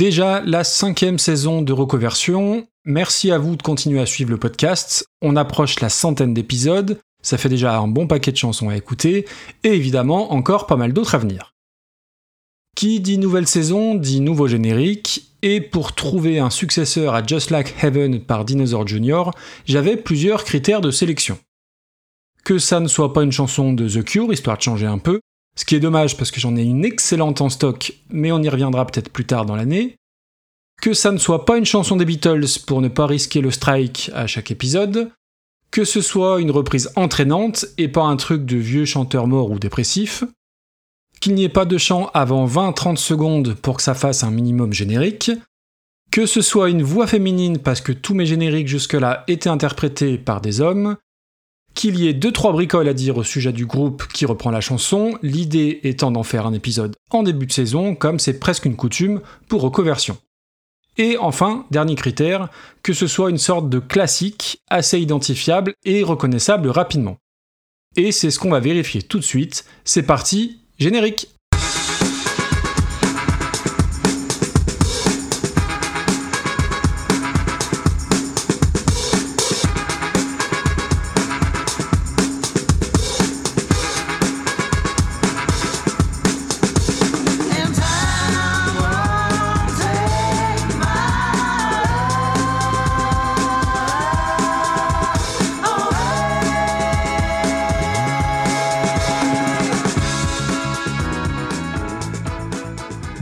Déjà la cinquième saison de Recoversion. Merci à vous de continuer à suivre le podcast. On approche la centaine d'épisodes. Ça fait déjà un bon paquet de chansons à écouter. Et évidemment, encore pas mal d'autres à venir. Qui dit nouvelle saison dit nouveau générique. Et pour trouver un successeur à Just Like Heaven par Dinosaur Jr., j'avais plusieurs critères de sélection. Que ça ne soit pas une chanson de The Cure, histoire de changer un peu, ce qui est dommage parce que j'en ai une excellente en stock, mais on y reviendra peut-être plus tard dans l'année. Que ça ne soit pas une chanson des Beatles pour ne pas risquer le strike à chaque épisode. Que ce soit une reprise entraînante et pas un truc de vieux chanteur mort ou dépressif. Qu'il n'y ait pas de chant avant 20-30 secondes pour que ça fasse un minimum générique. Que ce soit une voix féminine parce que tous mes génériques jusque-là étaient interprétés par des hommes qu'il y ait deux trois bricoles à dire au sujet du groupe qui reprend la chanson, l'idée étant d'en faire un épisode en début de saison, comme c'est presque une coutume pour Recoversion. Et enfin, dernier critère, que ce soit une sorte de classique assez identifiable et reconnaissable rapidement. Et c'est ce qu'on va vérifier tout de suite. C'est parti, générique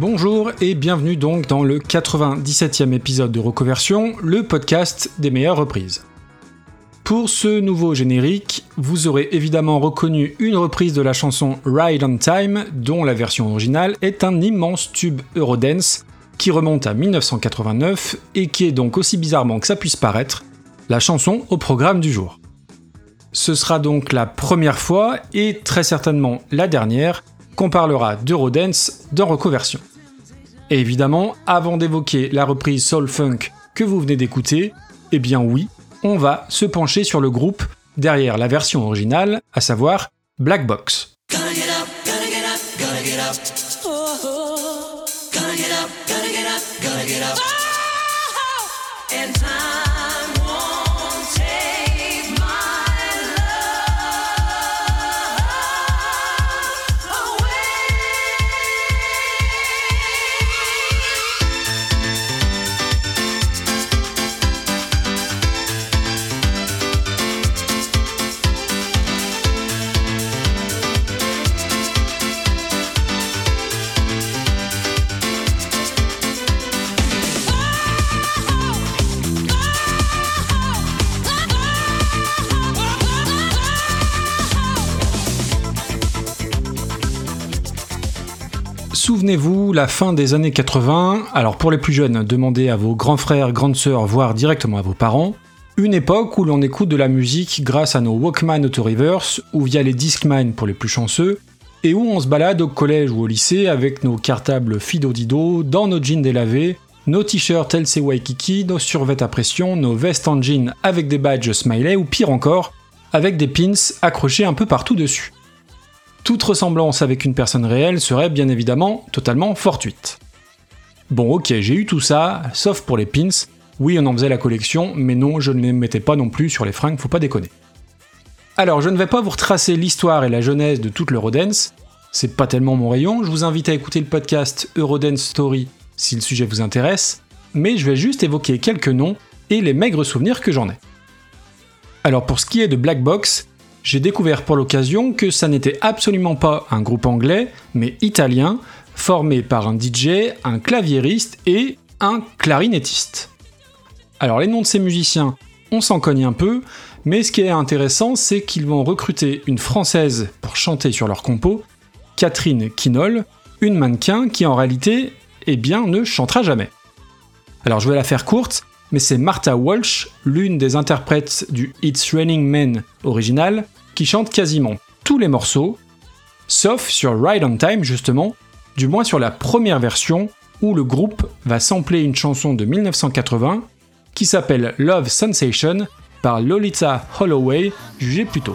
Bonjour et bienvenue donc dans le 97e épisode de Recoversion, le podcast des meilleures reprises. Pour ce nouveau générique, vous aurez évidemment reconnu une reprise de la chanson Ride on Time, dont la version originale est un immense tube Eurodance qui remonte à 1989 et qui est donc aussi bizarrement que ça puisse paraître, la chanson au programme du jour. Ce sera donc la première fois et très certainement la dernière qu'on parlera d'Eurodance dans Recoversion. Et évidemment, avant d'évoquer la reprise Soul Funk que vous venez d'écouter, eh bien oui, on va se pencher sur le groupe derrière la version originale, à savoir Black Box. La fin des années 80, alors pour les plus jeunes, demandez à vos grands frères, grandes sœurs, voire directement à vos parents, une époque où l'on écoute de la musique grâce à nos Walkman Auto-Reverse ou via les Discman pour les plus chanceux, et où on se balade au collège ou au lycée avec nos cartables Fido Dido, dans nos jeans délavés, nos t-shirts LC Waikiki, nos survêtes à pression, nos vestes en jean avec des badges smiley ou pire encore, avec des pins accrochés un peu partout dessus toute ressemblance avec une personne réelle serait bien évidemment totalement fortuite. Bon ok, j'ai eu tout ça, sauf pour les pins. Oui, on en faisait la collection, mais non, je ne les mettais pas non plus sur les fringues, faut pas déconner. Alors, je ne vais pas vous retracer l'histoire et la genèse de toute l'Eurodance, c'est pas tellement mon rayon, je vous invite à écouter le podcast Eurodance Story si le sujet vous intéresse, mais je vais juste évoquer quelques noms et les maigres souvenirs que j'en ai. Alors pour ce qui est de Black Box, j'ai découvert pour l'occasion que ça n'était absolument pas un groupe anglais, mais italien, formé par un DJ, un claviériste et un clarinettiste. Alors les noms de ces musiciens, on s'en cogne un peu, mais ce qui est intéressant, c'est qu'ils vont recruter une française pour chanter sur leur compo, Catherine Quinol, une mannequin qui en réalité, eh bien, ne chantera jamais. Alors je vais la faire courte, mais c'est Martha Walsh, l'une des interprètes du It's Raining Men original, qui chante quasiment tous les morceaux, sauf sur Ride on Time justement, du moins sur la première version où le groupe va sampler une chanson de 1980 qui s'appelle Love Sensation par Lolita Holloway, jugée plus tôt.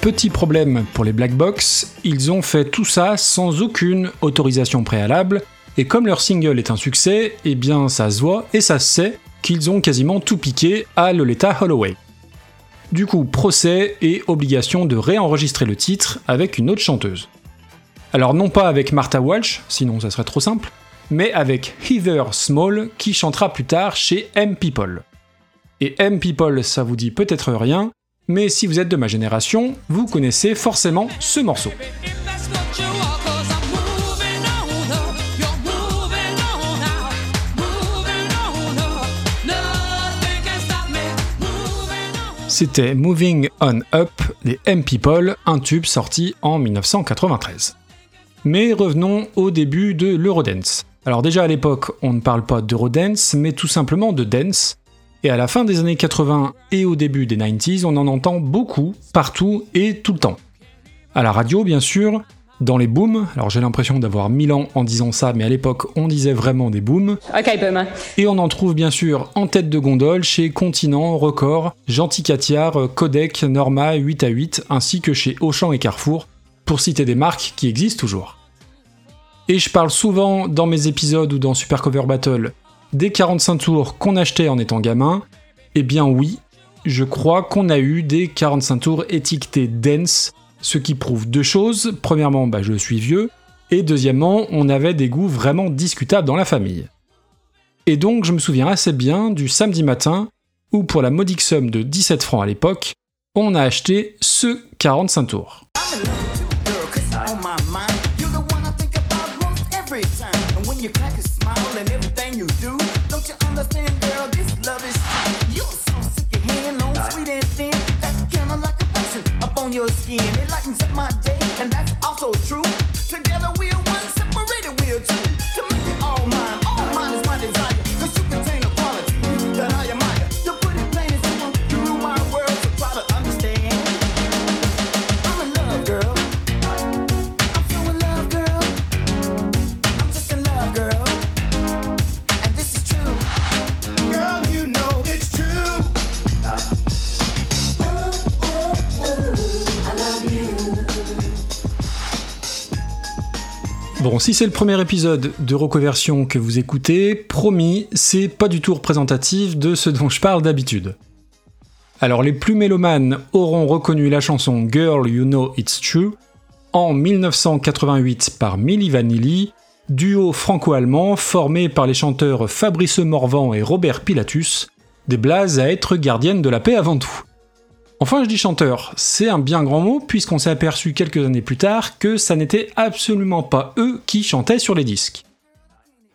Petit problème pour les Black Box, ils ont fait tout ça sans aucune autorisation préalable, et comme leur single est un succès, eh bien ça se voit et ça se sait qu'ils ont quasiment tout piqué à Lolita Holloway. Du coup, procès et obligation de réenregistrer le titre avec une autre chanteuse. Alors non pas avec Martha Walsh, sinon ça serait trop simple, mais avec Heather Small qui chantera plus tard chez M People. Et M People, ça vous dit peut-être rien, mais si vous êtes de ma génération, vous connaissez forcément ce morceau. C'était Moving On Up des M People, un tube sorti en 1993. Mais revenons au début de l'Eurodance. Alors déjà à l'époque, on ne parle pas d'Eurodance, mais tout simplement de dance. Et à la fin des années 80 et au début des 90s, on en entend beaucoup, partout et tout le temps. À la radio, bien sûr, dans les booms. Alors j'ai l'impression d'avoir mille ans en disant ça, mais à l'époque on disait vraiment des booms. Boomer. Et on en trouve bien sûr en tête de gondole chez Continent, Record, Gentil Catiard, Codec, Norma, 8 à 8, ainsi que chez Auchan et Carrefour, pour citer des marques qui existent toujours. Et je parle souvent dans mes épisodes ou dans Super Cover Battle des 45 tours qu'on achetait en étant gamin. Eh bien oui, je crois qu'on a eu des 45 tours étiquetés Dance ce qui prouve deux choses. Premièrement, bah, je suis vieux, et deuxièmement, on avait des goûts vraiment discutables dans la famille. Et donc, je me souviens assez bien du samedi matin où, pour la modique somme de 17 francs à l'époque, on a acheté ce 45 tours. You're so sick of hand sweet and thin. Kind of like a up on your skin. It lightens up my day, and that's also true. Together we're one, separated we're two. Si c'est le premier épisode de Reconversion que vous écoutez, promis, c'est pas du tout représentatif de ce dont je parle d'habitude. Alors les plus mélomanes auront reconnu la chanson Girl You Know It's True en 1988 par Milli Vanilli, duo franco-allemand formé par les chanteurs Fabrice Morvan et Robert Pilatus, des blazes à être gardiennes de la paix avant tout. Enfin, je dis chanteur, c'est un bien grand mot puisqu'on s'est aperçu quelques années plus tard que ça n'était absolument pas eux qui chantaient sur les disques.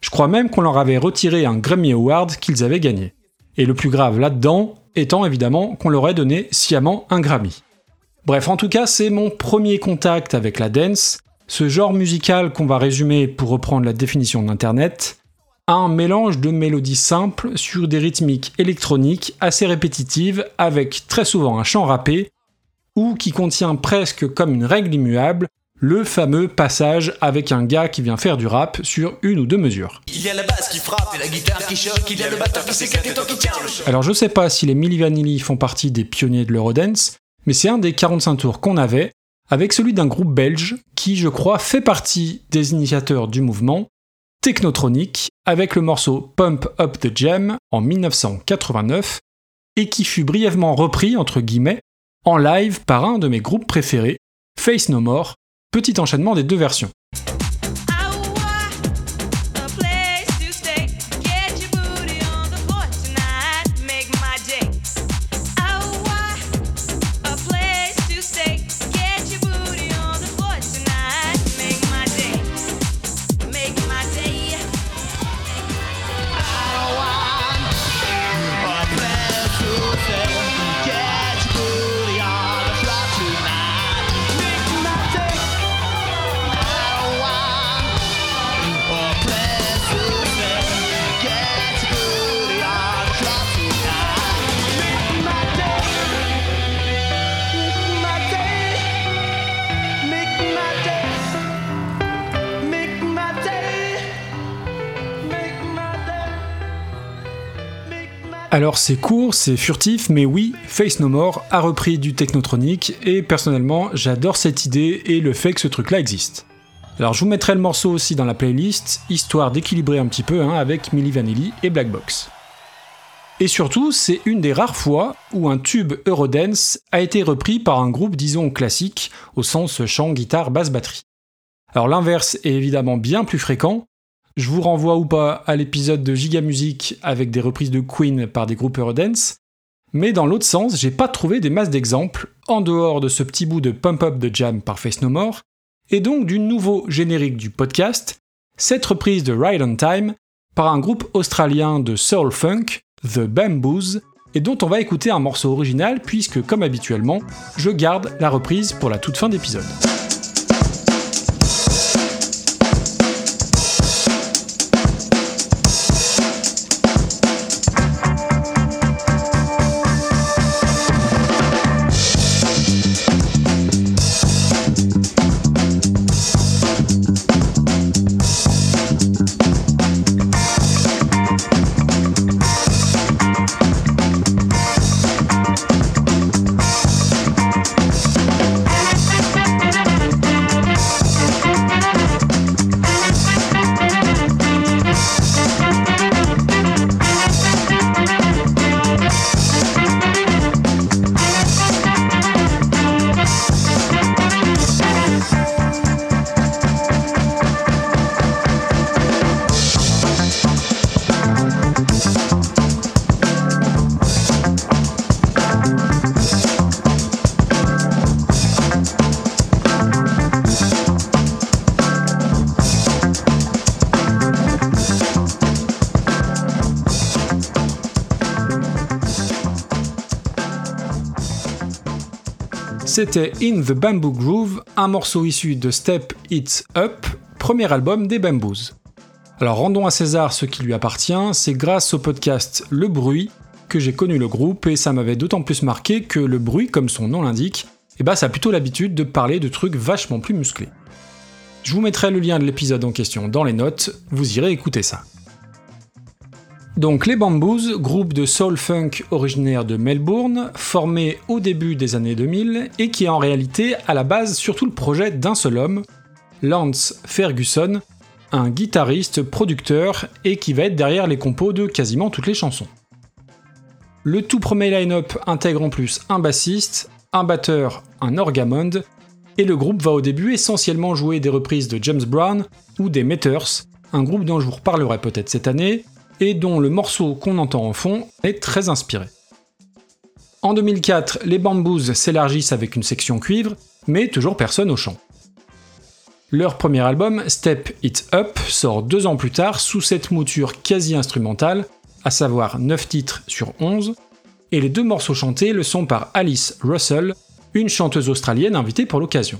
Je crois même qu'on leur avait retiré un Grammy Award qu'ils avaient gagné. Et le plus grave là-dedans étant évidemment qu'on leur ait donné sciemment un Grammy. Bref, en tout cas, c'est mon premier contact avec la dance, ce genre musical qu'on va résumer pour reprendre la définition d'Internet, un mélange de mélodies simples sur des rythmiques électroniques assez répétitives avec très souvent un chant rappé ou qui contient presque comme une règle immuable le fameux passage avec un gars qui vient faire du rap sur une ou deux mesures. Il y a la basse qui frappe et la guitare qui choque, il y a le batteur qui s'éclate et toi qui tiens le Alors je sais pas si les Milli Vanilli font partie des pionniers de l'Eurodance, mais c'est un des 45 tours qu'on avait, avec celui d'un groupe belge qui, je crois, fait partie des initiateurs du mouvement, Technotronic, avec le morceau Pump Up the Jam en 1989, et qui fut brièvement repris, entre guillemets, en live par un de mes groupes préférés, Face No More, petit enchaînement des deux versions. Alors c'est court, c'est furtif, mais oui, Face No More a repris du technotronique et personnellement j'adore cette idée et le fait que ce truc là existe. Alors je vous mettrai le morceau aussi dans la playlist, histoire d'équilibrer un petit peu hein, avec Milli Vanilli et Black Box. Et surtout, c'est une des rares fois où un tube Eurodance a été repris par un groupe disons classique, au sens chant, guitare, basse, batterie. Alors l'inverse est évidemment bien plus fréquent, je vous renvoie ou pas à l'épisode de Giga Music avec des reprises de Queen par des groupes Eurodance, mais dans l'autre sens, j'ai pas trouvé des masses d'exemples, en dehors de ce petit bout de Pump Up de Jam par Face No More, et donc du nouveau générique du podcast, cette reprise de Ride on Time par un groupe australien de soul funk, The Bamboos, et dont on va écouter un morceau original puisque, comme habituellement, je garde la reprise pour la toute fin d'épisode. C'était In the Bamboo Groove, un morceau issu de Step It Up, premier album des Bamboos. Alors rendons à César ce qui lui appartient, c'est grâce au podcast Le Bruit que j'ai connu le groupe et ça m'avait d'autant plus marqué que le bruit, comme son nom l'indique, eh ben ça a plutôt l'habitude de parler de trucs vachement plus musclés. Je vous mettrai le lien de l'épisode en question dans les notes, vous irez écouter ça. Donc les Bamboos, groupe de soul funk originaire de Melbourne, formé au début des années 2000 et qui est en réalité à la base surtout le projet d'un seul homme, Lance Ferguson, un guitariste, producteur et qui va être derrière les compos de quasiment toutes les chansons. Le tout premier line-up intègre en plus un bassiste, un batteur, un orgamond, et le groupe va au début essentiellement jouer des reprises de James Brown ou des Meters, un groupe dont je vous reparlerai peut-être cette année, et dont le morceau qu'on entend en fond est très inspiré. En 2004, les Bamboos s'élargissent avec une section cuivre, mais toujours personne au chant. Leur premier album, Step It Up, sort deux ans plus tard sous cette mouture quasi instrumentale, à savoir 9 titres sur 11, et les deux morceaux chantés le sont par Alice Russell, une chanteuse australienne invitée pour l'occasion.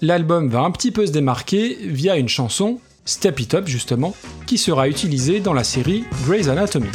L'album va un petit peu se démarquer via une chanson Step It Up justement, qui sera utilisé dans la série Grey's Anatomy.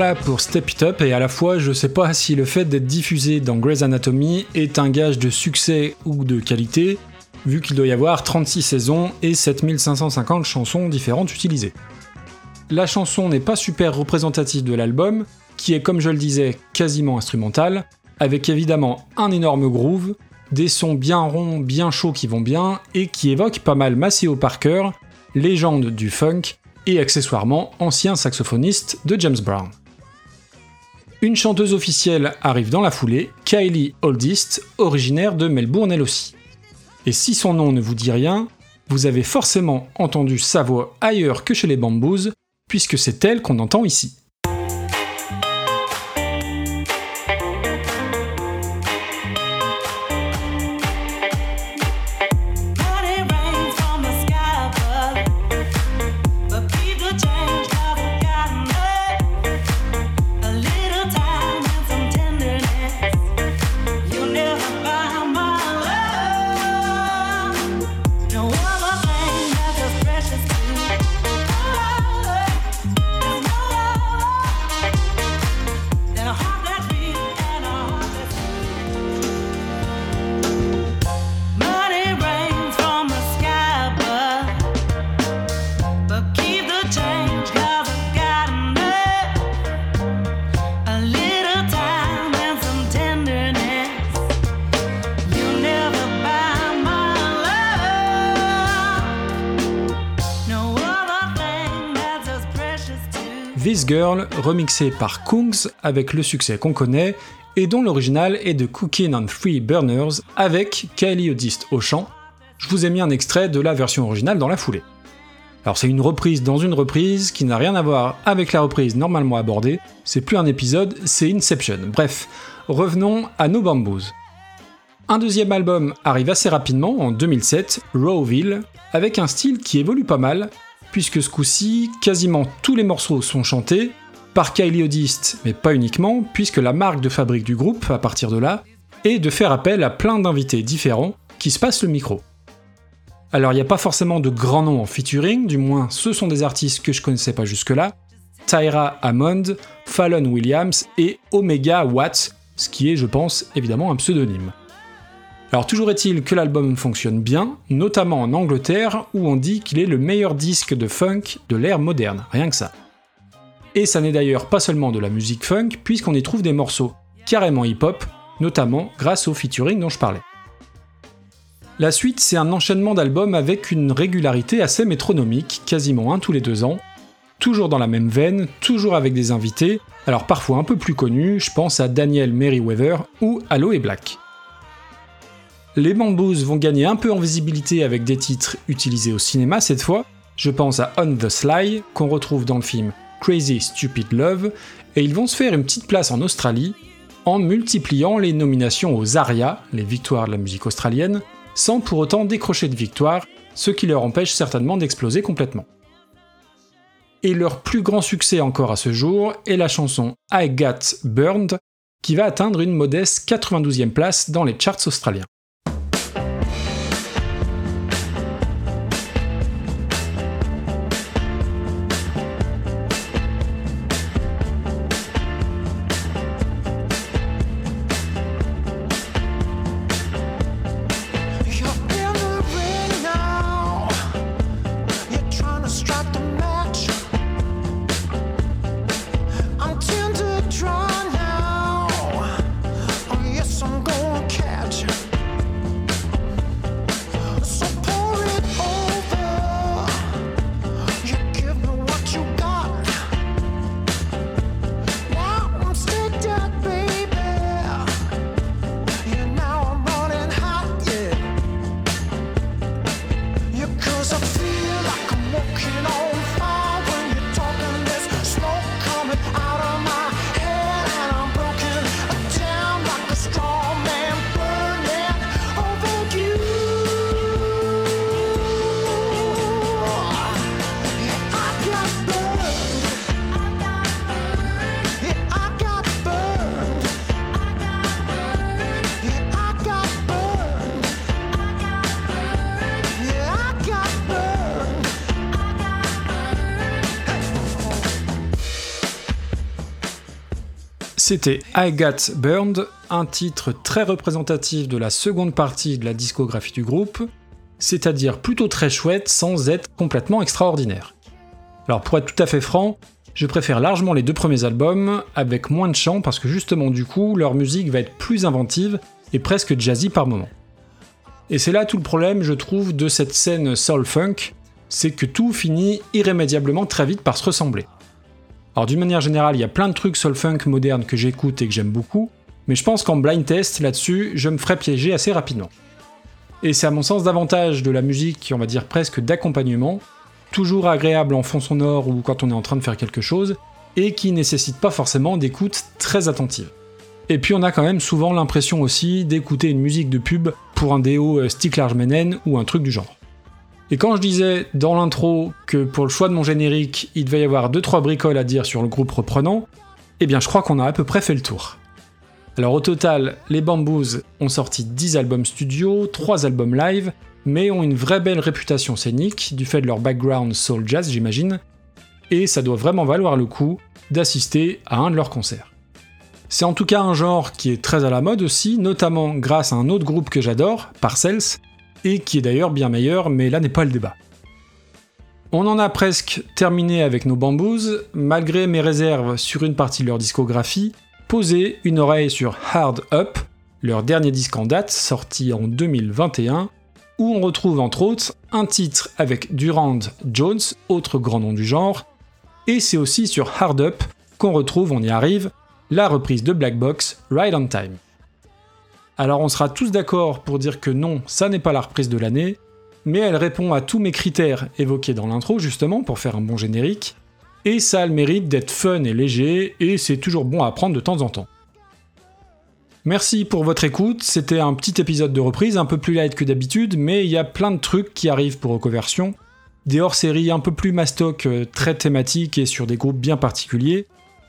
Voilà pour Step It Up, et à la fois je sais pas si le fait d'être diffusé dans Grey's Anatomy est un gage de succès ou de qualité, vu qu'il doit y avoir 36 saisons et 7550 chansons différentes utilisées. La chanson n'est pas super représentative de l'album, qui est comme je le disais quasiment instrumental, avec évidemment un énorme groove, des sons bien ronds, bien chauds qui vont bien, et qui évoquent pas mal Maceo Parker, légende du funk, et accessoirement ancien saxophoniste de James Brown. Une chanteuse officielle arrive dans la foulée, Kylie Oldist, originaire de Melbourne elle aussi. Et si son nom ne vous dit rien, vous avez forcément entendu sa voix ailleurs que chez les Bamboos, puisque c'est elle qu'on entend ici. Remixé par Kungs avec le succès qu'on connaît, et dont l'original est de Cooking on Three Burners avec Kylie Odist au chant. Je vous ai mis un extrait de la version originale dans la foulée. Alors c'est une reprise dans une reprise qui n'a rien à voir avec la reprise normalement abordée, c'est plus un épisode, c'est Inception. Bref, revenons à nos bamboos. Un deuxième album arrive assez rapidement en 2007, Rowville, avec un style qui évolue pas mal, puisque ce coup-ci, quasiment tous les morceaux sont chantés par Kylie Odist, mais pas uniquement, puisque la marque de fabrique du groupe, à partir de là, est de faire appel à plein d'invités différents qui se passent le micro. Alors il n'y a pas forcément de grands noms en featuring, du moins ce sont des artistes que je connaissais pas jusque-là, Tyra Hammond, Fallon Williams et Omega Watts, ce qui est je pense évidemment un pseudonyme. Alors toujours est-il que l'album fonctionne bien, notamment en Angleterre où on dit qu'il est le meilleur disque de funk de l'ère moderne, rien que ça. Et ça n'est d'ailleurs pas seulement de la musique funk puisqu'on y trouve des morceaux carrément hip-hop, notamment grâce au featuring dont je parlais. La suite, c'est un enchaînement d'albums avec une régularité assez métronomique, quasiment un tous les deux ans, toujours dans la même veine, toujours avec des invités, alors parfois un peu plus connus, je pense à Daniel Merriweather ou Aloe Black. Les Bamboos vont gagner un peu en visibilité avec des titres utilisés au cinéma cette fois. Je pense à On the Sly, qu'on retrouve dans le film Crazy Stupid Love, et ils vont se faire une petite place en Australie en multipliant les nominations aux ARIA, les victoires de la musique australienne, sans pour autant décrocher de victoire, ce qui leur empêche certainement d'exploser complètement. Et leur plus grand succès encore à ce jour est la chanson I Got Burned, qui va atteindre une modeste 92e place dans les charts australiens. C'était I Got Burned, un titre très représentatif de la seconde partie de la discographie du groupe, c'est-à-dire plutôt très chouette sans être complètement extraordinaire. Alors pour être tout à fait franc, je préfère largement les deux premiers albums, avec moins de chants parce que justement du coup leur musique va être plus inventive et presque jazzy par moments. Et c'est là tout le problème, je trouve, de cette scène soul-funk, c'est que tout finit irrémédiablement très vite par se ressembler. Alors d'une manière générale, il y a plein de trucs soul-funk modernes que j'écoute et que j'aime beaucoup, mais je pense qu'en blind test là-dessus, je me ferai piéger assez rapidement. Et c'est à mon sens davantage de la musique, on va dire presque d'accompagnement, toujours agréable en fond sonore ou quand on est en train de faire quelque chose, et qui nécessite pas forcément d'écoute très attentive. Et puis on a quand même souvent l'impression aussi d'écouter une musique de pub pour un déo euh, Stick Large Menen ou un truc du genre. Et quand je disais dans l'intro que pour le choix de mon générique, il devait y avoir 2-3 bricoles à dire sur le groupe reprenant, eh bien je crois qu'on a à peu près fait le tour. Alors au total, les Bamboos ont sorti 10 albums studio, 3 albums live, mais ont une vraie belle réputation scénique, du fait de leur background soul jazz j'imagine, et ça doit vraiment valoir le coup d'assister à un de leurs concerts. C'est en tout cas un genre qui est très à la mode aussi, notamment grâce à un autre groupe que j'adore, Parcells, et qui est d'ailleurs bien meilleur, mais là n'est pas le débat. On en a presque terminé avec nos bamboos, malgré mes réserves sur une partie de leur discographie, posez une oreille sur Hard Up, leur dernier disque en date, sorti en 2021, où on retrouve entre autres un titre avec Durand Jones, autre grand nom du genre, et c'est aussi sur Hard Up qu'on retrouve, on y arrive, la reprise de Black Box, Ride on Time. Alors on sera tous d'accord pour dire que non, ça n'est pas la reprise de l'année, mais elle répond à tous mes critères évoqués dans l'intro justement pour faire un bon générique, et ça a le mérite d'être fun et léger, et c'est toujours bon à prendre de temps en temps. Merci pour votre écoute, c'était un petit épisode de reprise, un peu plus light que d'habitude, mais il y a plein de trucs qui arrivent pour Recoversion, des hors-séries un peu plus mastoc, euh, très thématiques et sur des groupes bien particuliers,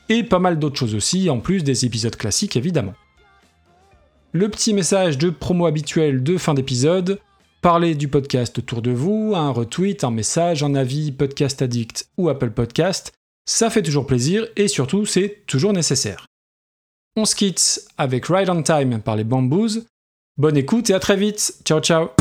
et pas mal d'autres choses aussi, en plus des épisodes classiques évidemment. Le petit message de promo habituel de fin d'épisode, parlez du podcast autour de vous, un retweet, un message, un avis, Podcast Addict ou Apple Podcast, ça fait toujours plaisir et surtout c'est toujours nécessaire. On se quitte avec Ride on Time par les Bamboos. Bonne écoute et à très vite. Ciao ciao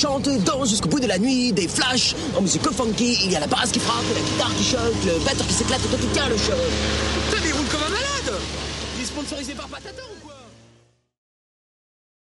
chante, danse jusqu'au bout de la nuit, des flashs. En musique funky, il y a la basse qui frappe, la guitare qui chante, le batteur qui s'éclate et toi qui tiens le show. Ça déroule comme un malade. Il est sponsorisé par Pataton